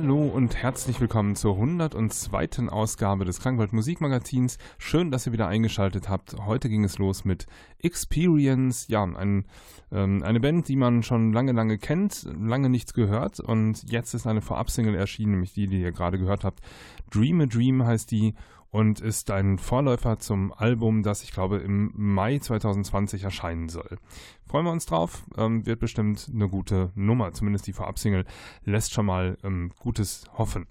Hallo und herzlich willkommen zur 102. Ausgabe des Klangwald Musikmagazins. Schön, dass ihr wieder eingeschaltet habt. Heute ging es los mit Experience. Ja, ein, ähm, eine Band, die man schon lange, lange kennt, lange nichts gehört. Und jetzt ist eine Vorabsingle erschienen, nämlich die, die ihr gerade gehört habt. Dream a Dream heißt die und ist ein Vorläufer zum Album, das ich glaube im Mai 2020 erscheinen soll. Freuen wir uns drauf, ähm, wird bestimmt eine gute Nummer, zumindest die Vorabsingle lässt schon mal ähm, Gutes hoffen.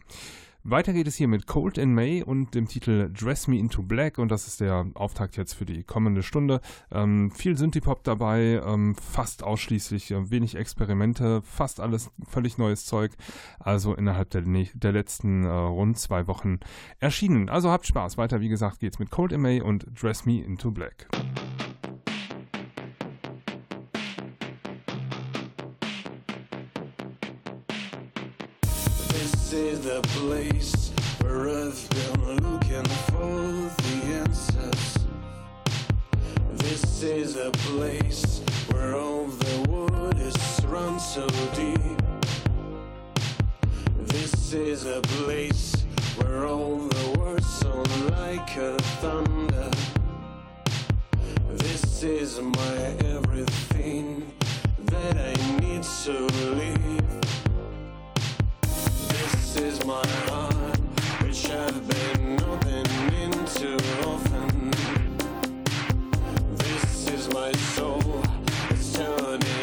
Weiter geht es hier mit Cold in May und dem Titel Dress Me Into Black und das ist der Auftakt jetzt für die kommende Stunde. Ähm, viel Synthie-Pop dabei, ähm, fast ausschließlich äh, wenig Experimente, fast alles völlig neues Zeug. Also innerhalb der, der letzten äh, rund zwei Wochen erschienen. Also habt Spaß. Weiter, wie gesagt, geht's mit Cold in May und Dress Me Into Black. is the place where I've been looking for the answers. This is the place where all the waters run so deep. This is the place where all the words sound like a thunder. This is my everything that I need to live is my heart, which I've been often. This is my soul, turning.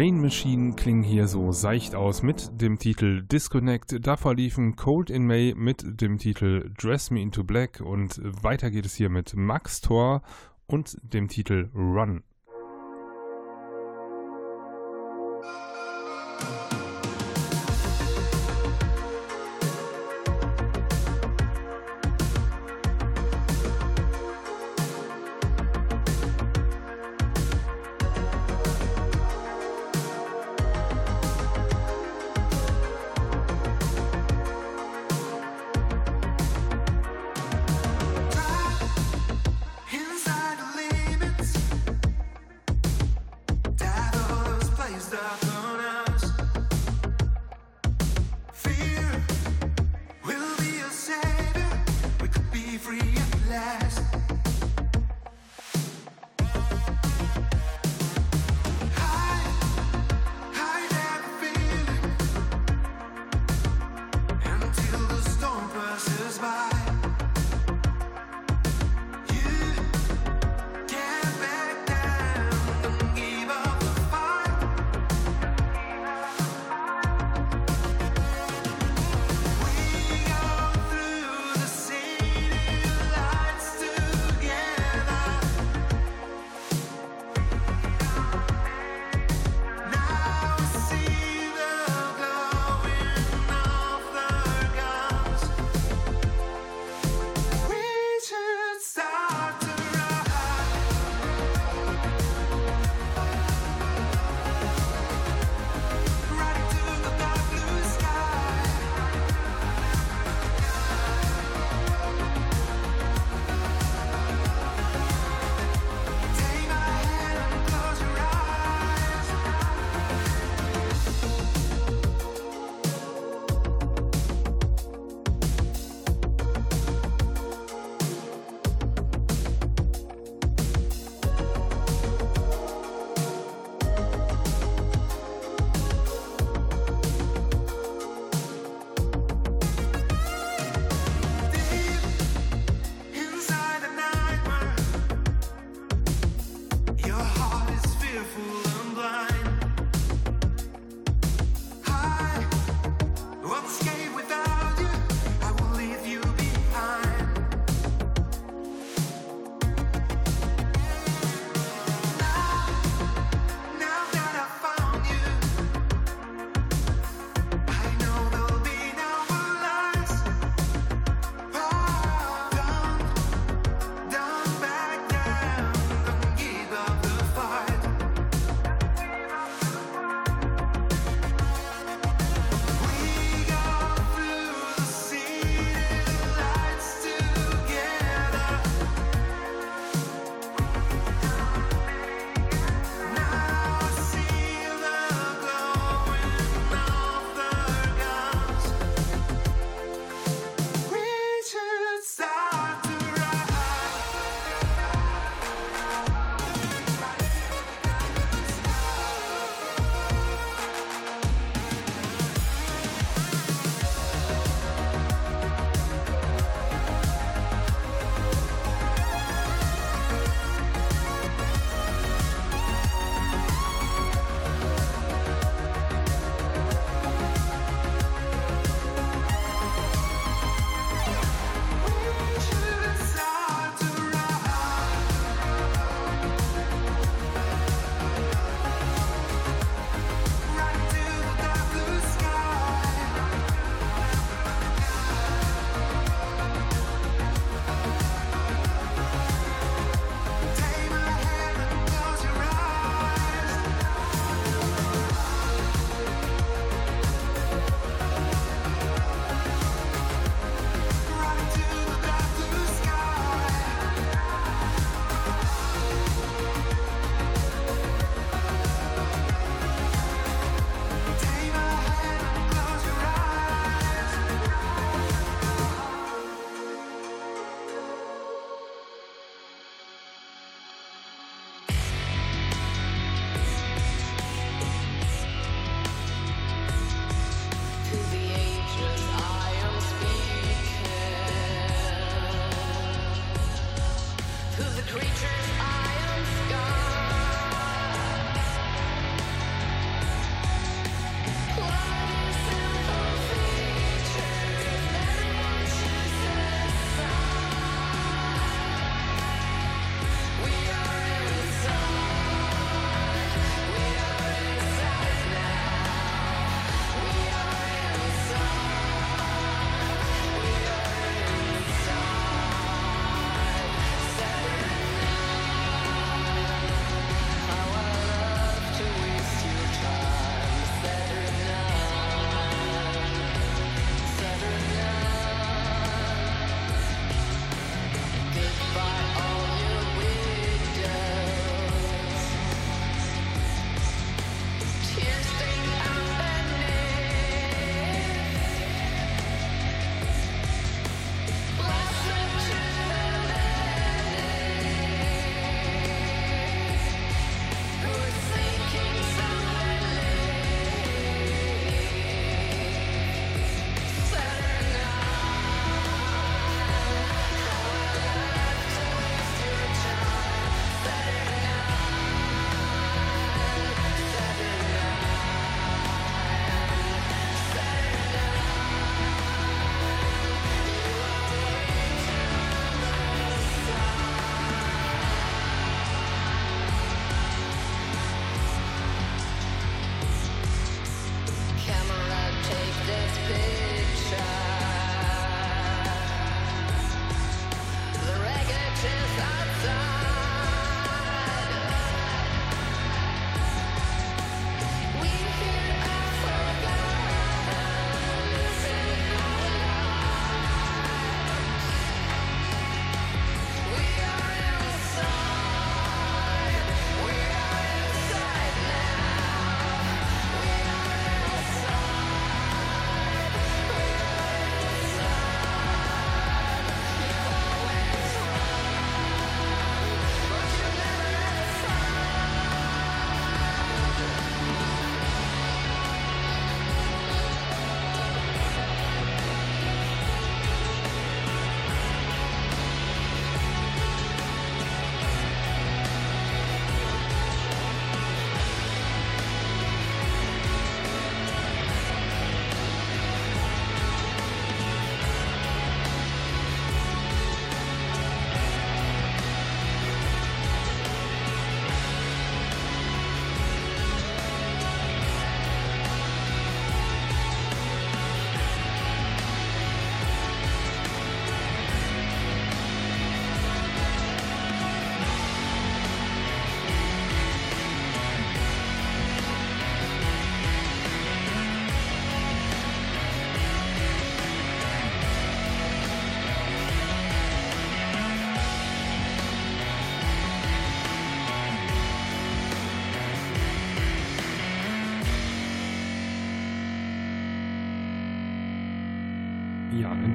Vain Machine klingen hier so seicht aus mit dem Titel Disconnect. Davor liefen Cold in May mit dem Titel Dress Me Into Black und weiter geht es hier mit Max Thor und dem Titel Run.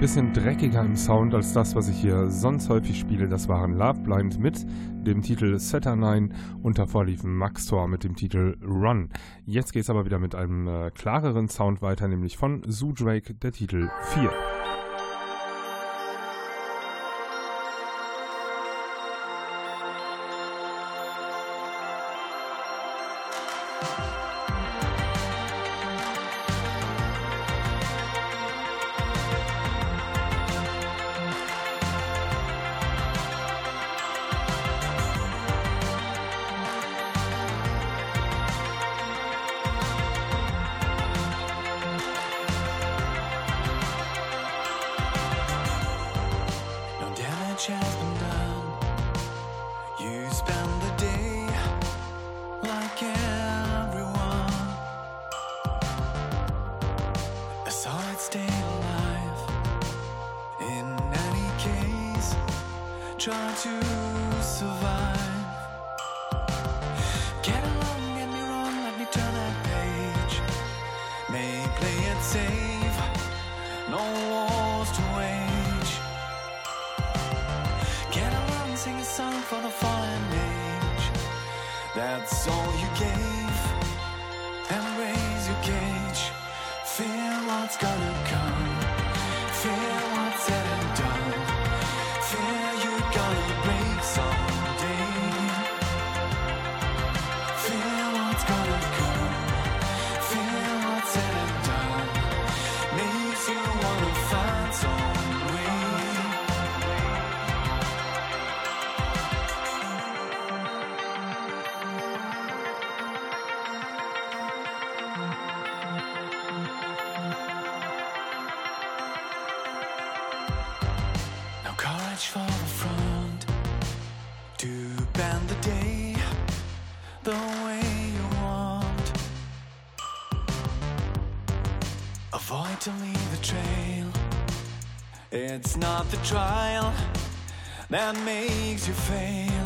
bisschen dreckiger im Sound als das, was ich hier sonst häufig spiele. Das waren Love Blind mit dem Titel Saturnine und davor lief Max Tor mit dem Titel Run. Jetzt geht es aber wieder mit einem äh, klareren Sound weiter, nämlich von Sue Drake, der Titel 4. no wars to wage. Get around, sing a song for the fallen age. That's all you gave, and raise your cage. Fear what's gonna It's not the trial that makes you fail.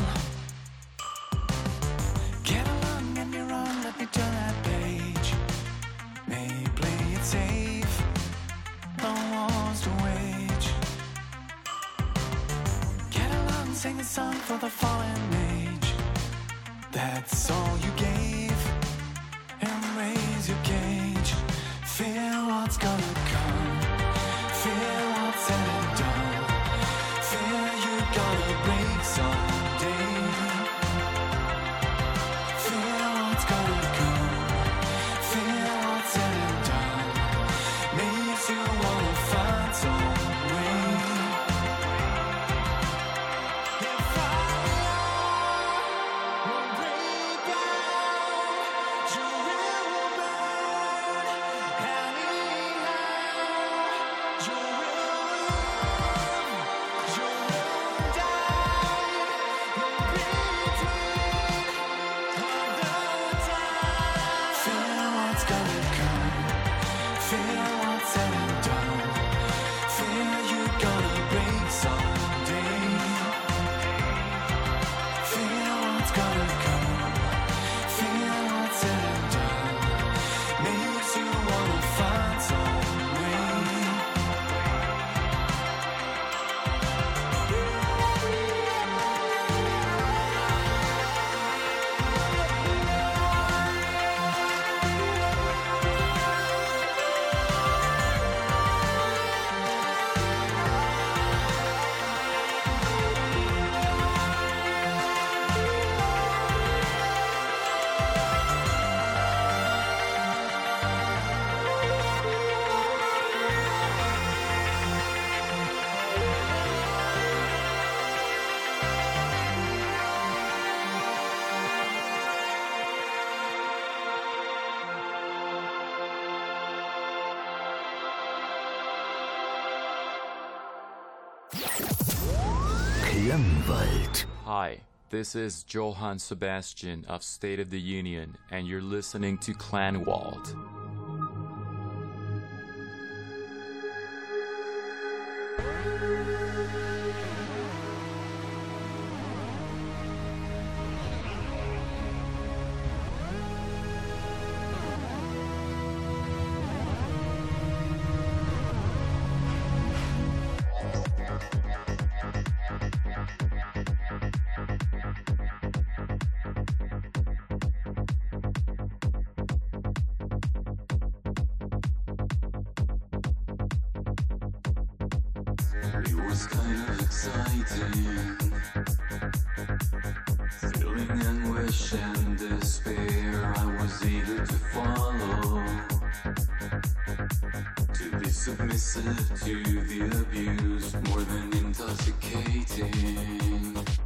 Hi, this is Johann Sebastian of State of the Union, and you're listening to Clanwald. It's kind of exciting. Feeling anguish and despair, I was eager to follow. To be submissive to the abuse, more than intoxicating.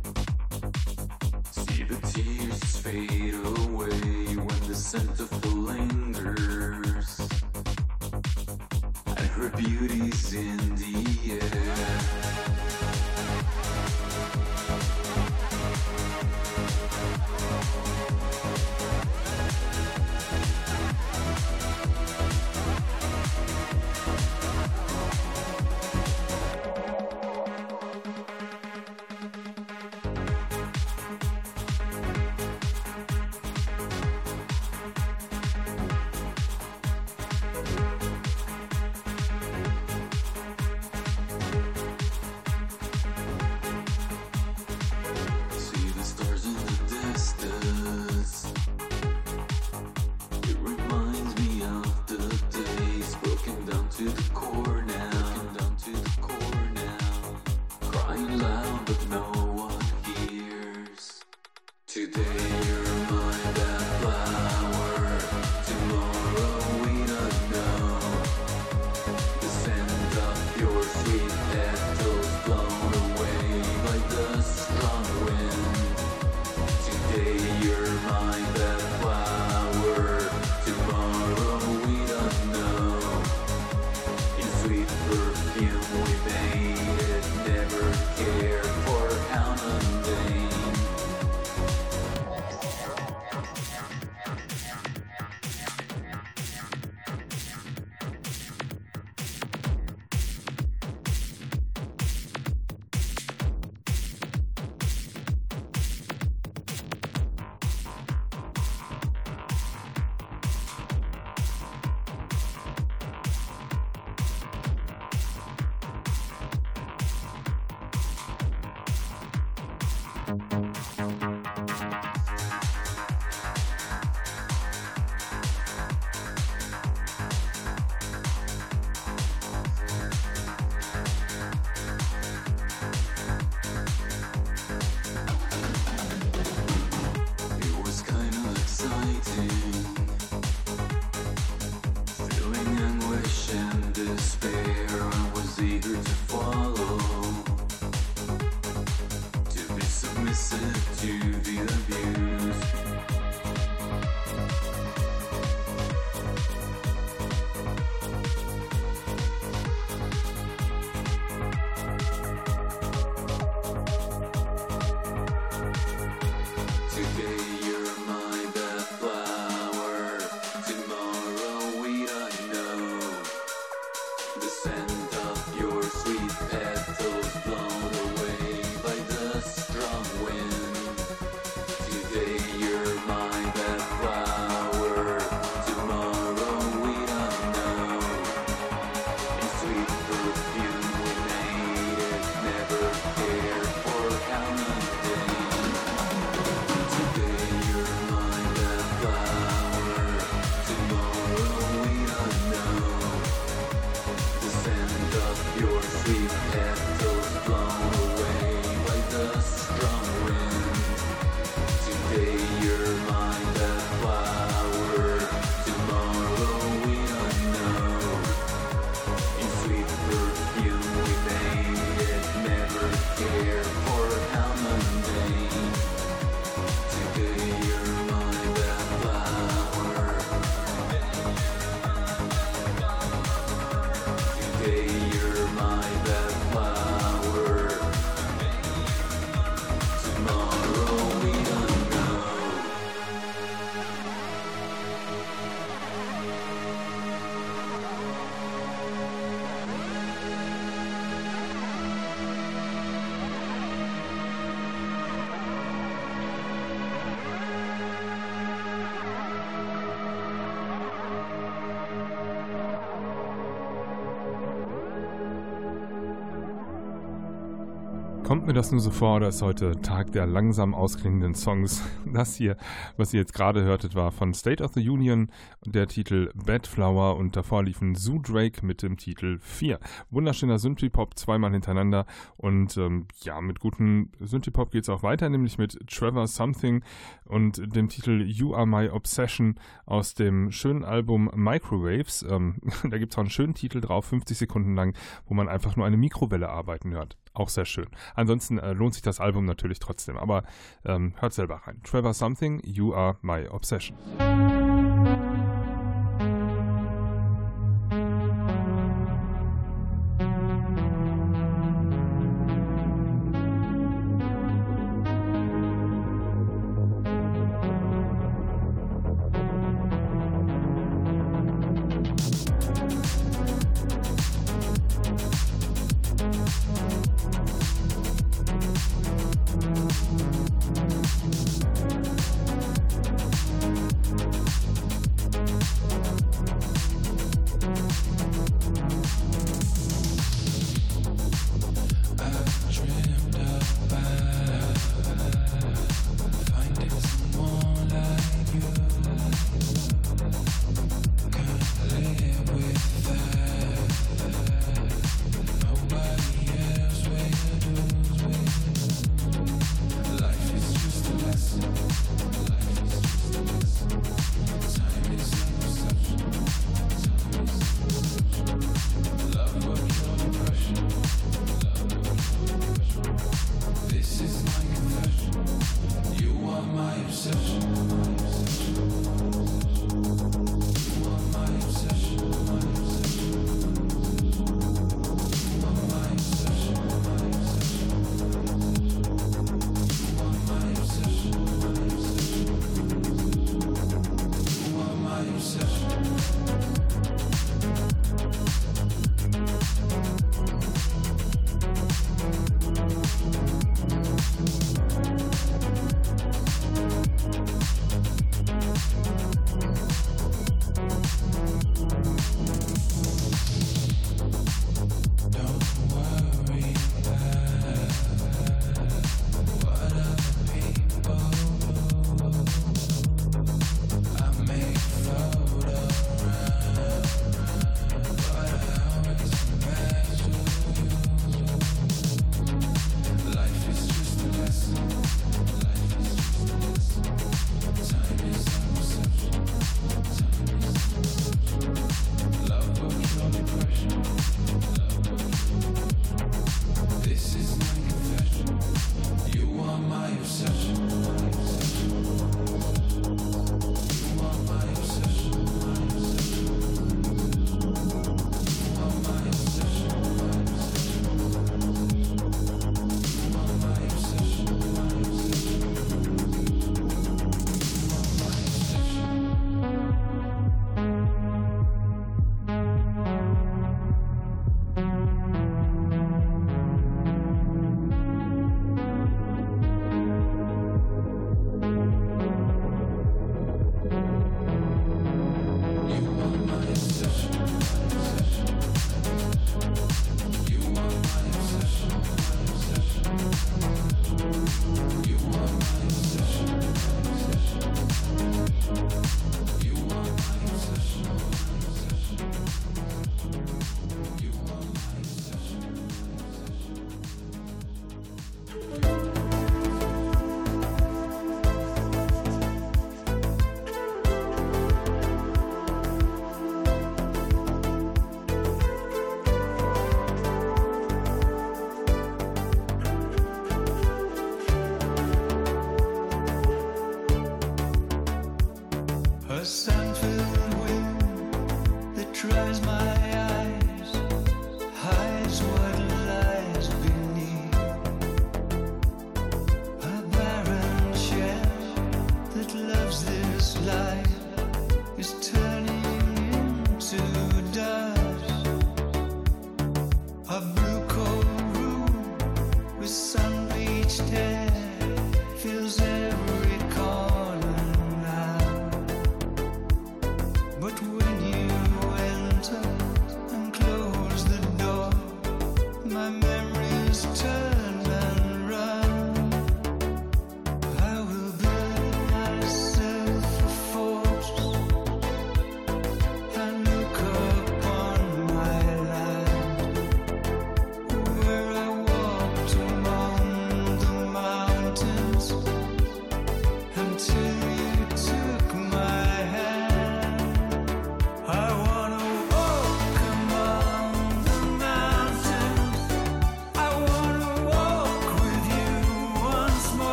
Kommt mir das nur so vor, ist heute Tag der langsam ausklingenden Songs? Das hier, was ihr jetzt gerade hörtet, war von State of the Union der Titel Bad Flower und davor liefen Zoo Drake mit dem Titel 4. Wunderschöner Synthie-Pop zweimal hintereinander und ähm, ja, mit gutem Synthie-Pop geht es auch weiter, nämlich mit Trevor Something und dem Titel You Are My Obsession aus dem schönen Album Microwaves. Ähm, da gibt es auch einen schönen Titel drauf, 50 Sekunden lang, wo man einfach nur eine Mikrowelle arbeiten hört. Auch sehr schön. Ansonsten äh, lohnt sich das Album natürlich trotzdem, aber ähm, hört selber rein. Trevor Something, You Are My Obsession.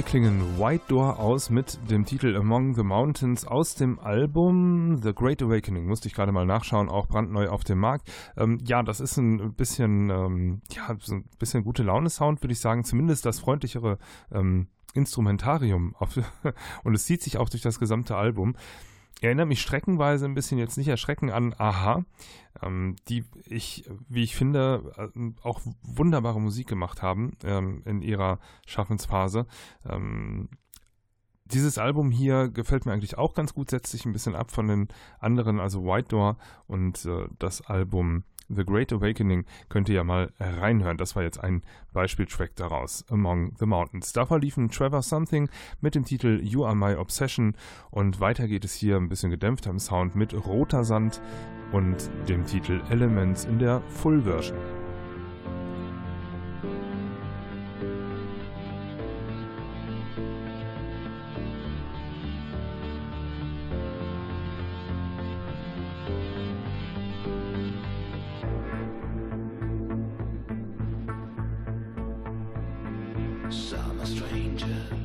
Hier klingen White Door aus mit dem Titel Among the Mountains aus dem Album The Great Awakening. Musste ich gerade mal nachschauen, auch brandneu auf dem Markt. Ähm, ja, das ist ein bisschen, ähm, ja, so ein bisschen gute Laune-Sound, würde ich sagen. Zumindest das freundlichere ähm, Instrumentarium. Und es zieht sich auch durch das gesamte Album erinnere mich streckenweise ein bisschen jetzt nicht erschrecken an Aha, ähm, die ich, wie ich finde, äh, auch wunderbare Musik gemacht haben ähm, in ihrer Schaffensphase. Ähm, dieses Album hier gefällt mir eigentlich auch ganz gut, setzt sich ein bisschen ab von den anderen, also White Door und äh, das Album The Great Awakening könnt ihr ja mal reinhören. Das war jetzt ein Beispieltrack daraus, Among the Mountains. Davor liefen Trevor Something mit dem Titel You Are My Obsession und weiter geht es hier ein bisschen gedämpfter im Sound mit Roter Sand und dem Titel Elements in der Full Version. Cause I'm a stranger.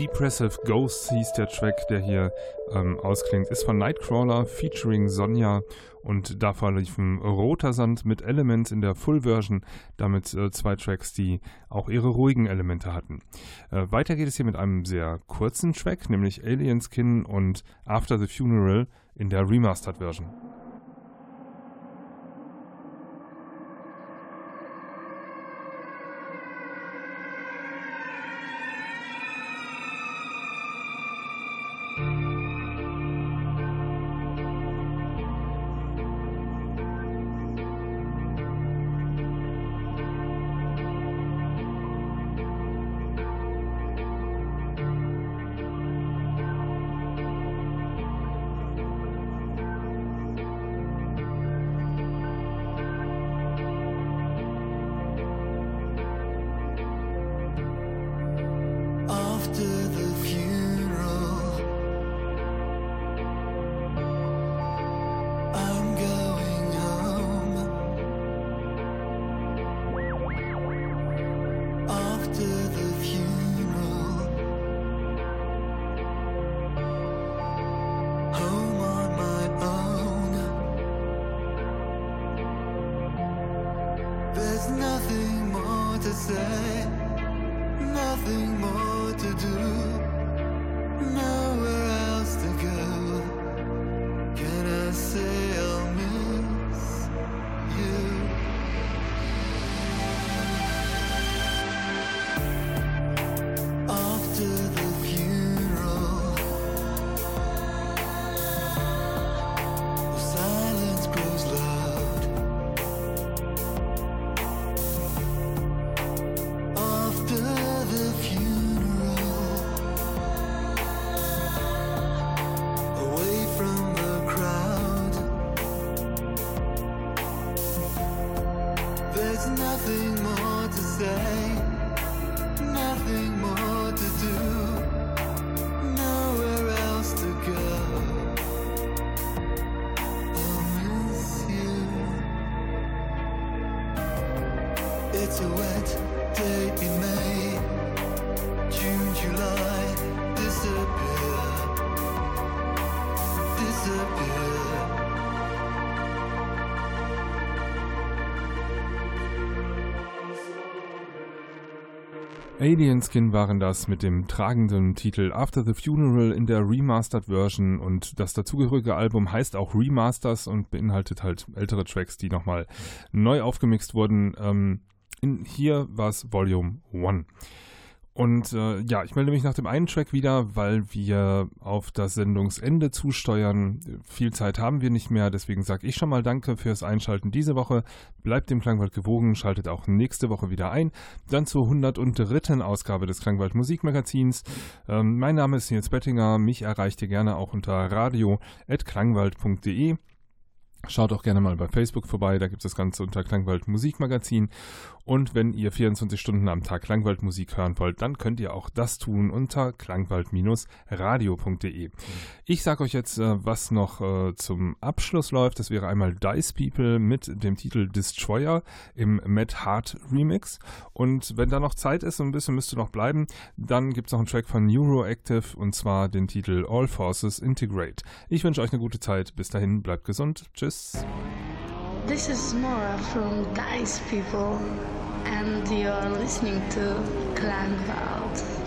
Depressive Ghosts hieß der Track, der hier ähm, ausklingt, ist von Nightcrawler featuring Sonja. Und davor liefen Roter Sand mit Elements in der Full Version, damit äh, zwei Tracks, die auch ihre ruhigen Elemente hatten. Äh, weiter geht es hier mit einem sehr kurzen Track, nämlich Alien Skin und After the Funeral in der Remastered nothing more to say nothing more to do, Alien Skin waren das mit dem tragenden Titel After the Funeral in der Remastered Version und das dazugehörige Album heißt auch Remasters und beinhaltet halt ältere Tracks, die nochmal neu aufgemixt wurden. Ähm, in, hier war es Volume 1. Und äh, ja, ich melde mich nach dem einen Track wieder, weil wir auf das Sendungsende zusteuern. Viel Zeit haben wir nicht mehr, deswegen sage ich schon mal Danke fürs Einschalten diese Woche. Bleibt dem Klangwald gewogen, schaltet auch nächste Woche wieder ein. Dann zur 103. Ausgabe des Klangwald Musikmagazins. Ähm, mein Name ist Nils Bettinger. Mich erreicht ihr gerne auch unter radio.klangwald.de. Schaut auch gerne mal bei Facebook vorbei, da gibt es das Ganze unter Klangwald Musikmagazin. Und wenn ihr 24 Stunden am Tag Klangwald Musik hören wollt, dann könnt ihr auch das tun unter klangwald-radio.de. Ich sage euch jetzt, äh, was noch äh, zum Abschluss läuft. Das wäre einmal Dice People mit dem Titel Destroyer im Matt Hart Remix. Und wenn da noch Zeit ist, und ein bisschen müsste noch bleiben, dann gibt es noch einen Track von Neuroactive und zwar den Titel All Forces Integrate. Ich wünsche euch eine gute Zeit. Bis dahin, bleibt gesund. Tschüss. This is Nora from Dice People, and you're listening to Klangwald.